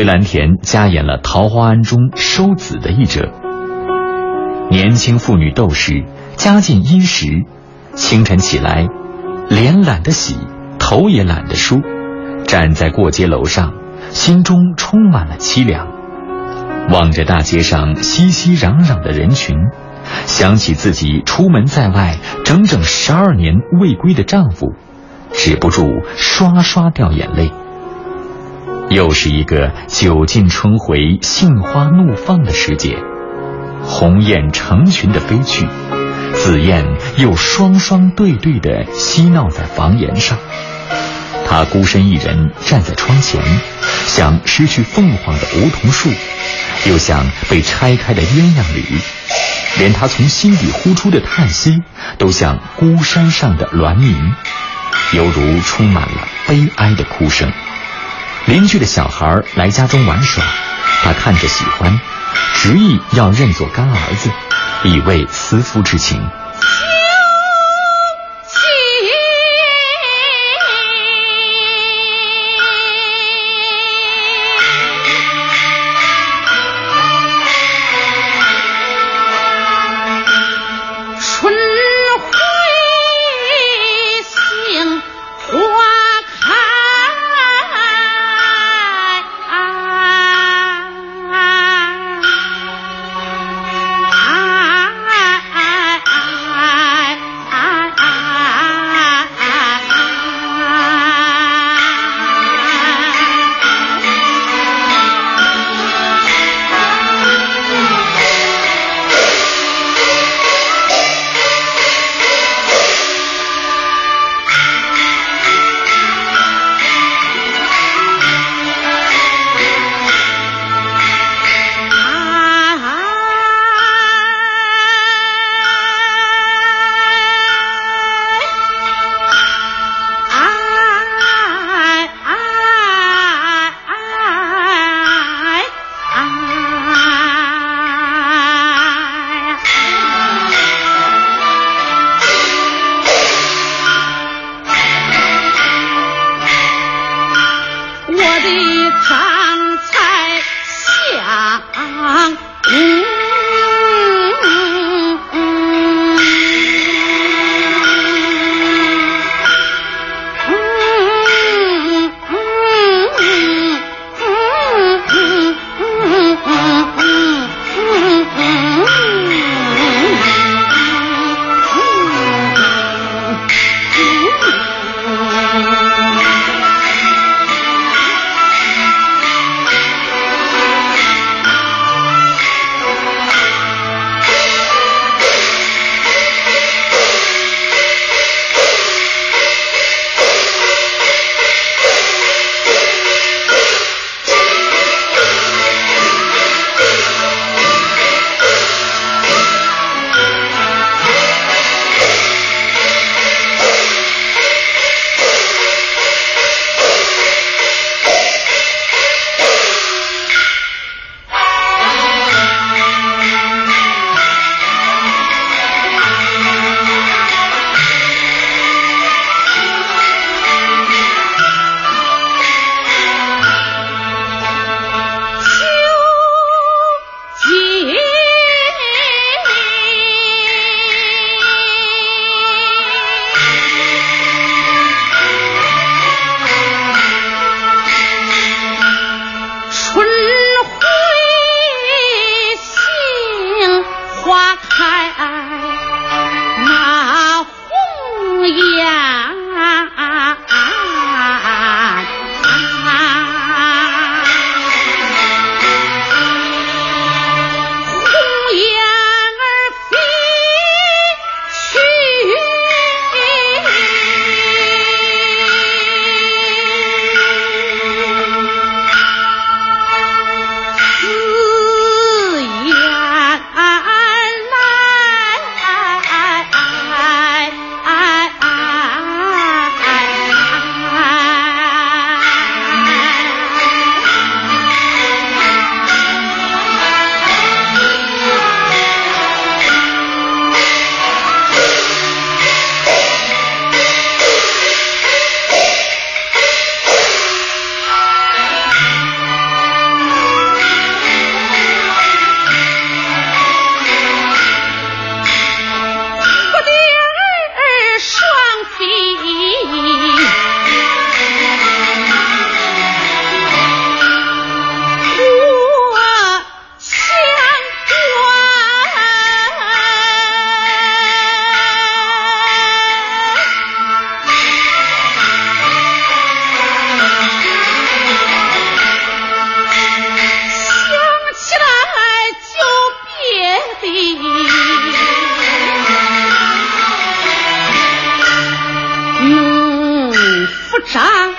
崔兰田加演了《桃花庵》中收子的一折。年轻妇女斗士，家境殷实，清晨起来，脸懒得洗，头也懒得梳，站在过街楼上，心中充满了凄凉。望着大街上熙熙攘攘的人群，想起自己出门在外整整十二年未归的丈夫，止不住刷刷掉眼泪。又是一个酒尽春回、杏花怒放的时节，鸿雁成群的飞去，紫燕又双双对对的嬉闹在房檐上。他孤身一人站在窗前，像失去凤凰的梧桐树，又像被拆开的鸳鸯侣，连他从心底呼出的叹息，都像孤山上的鸾鸣，犹如充满了悲哀的哭声。邻居的小孩来家中玩耍，他看着喜欢，执意要认作干儿子，以慰思夫之情。上。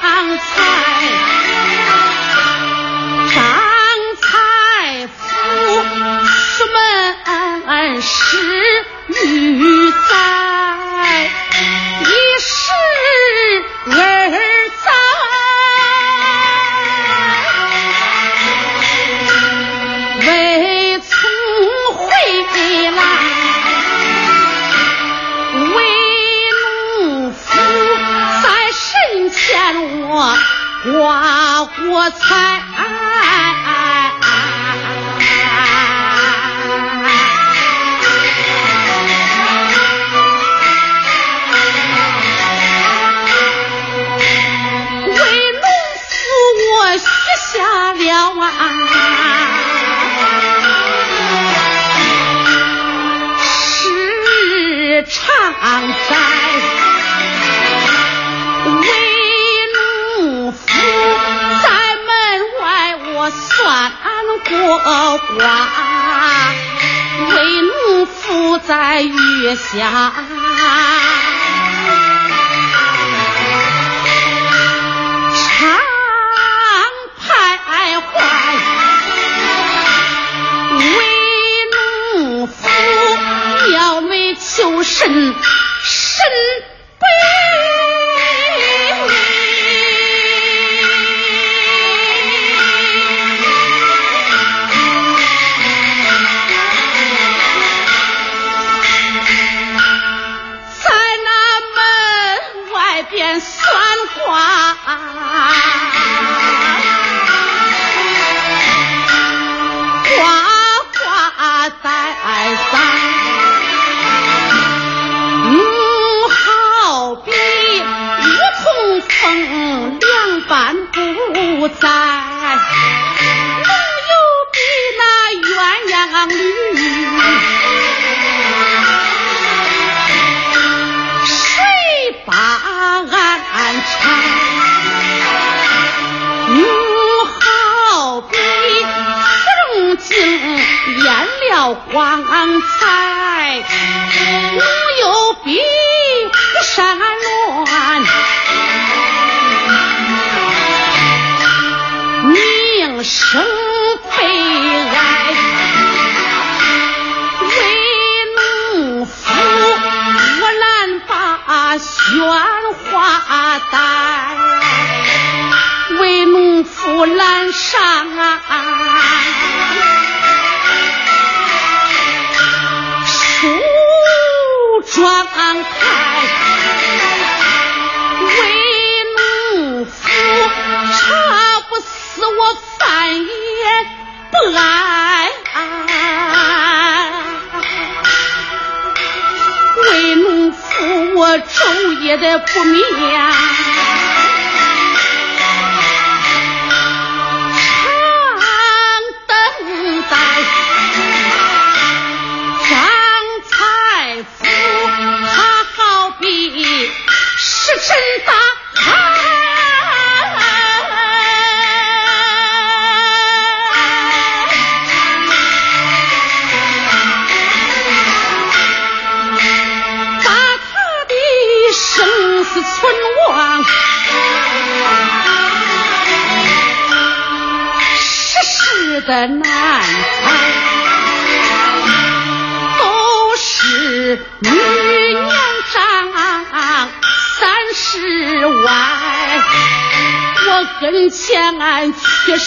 我，为农夫在月下。不在，能有比那鸳鸯侣？谁把俺缠？嗯，好比芙蓉镜艳了光彩，能有比山峦？生悲哀，为农夫我难把喧哗带，为农夫难上梳妆昼夜的不眠，常等待张才富，他好比石沉大的难猜，都是女娘长三十外，我跟前俺缺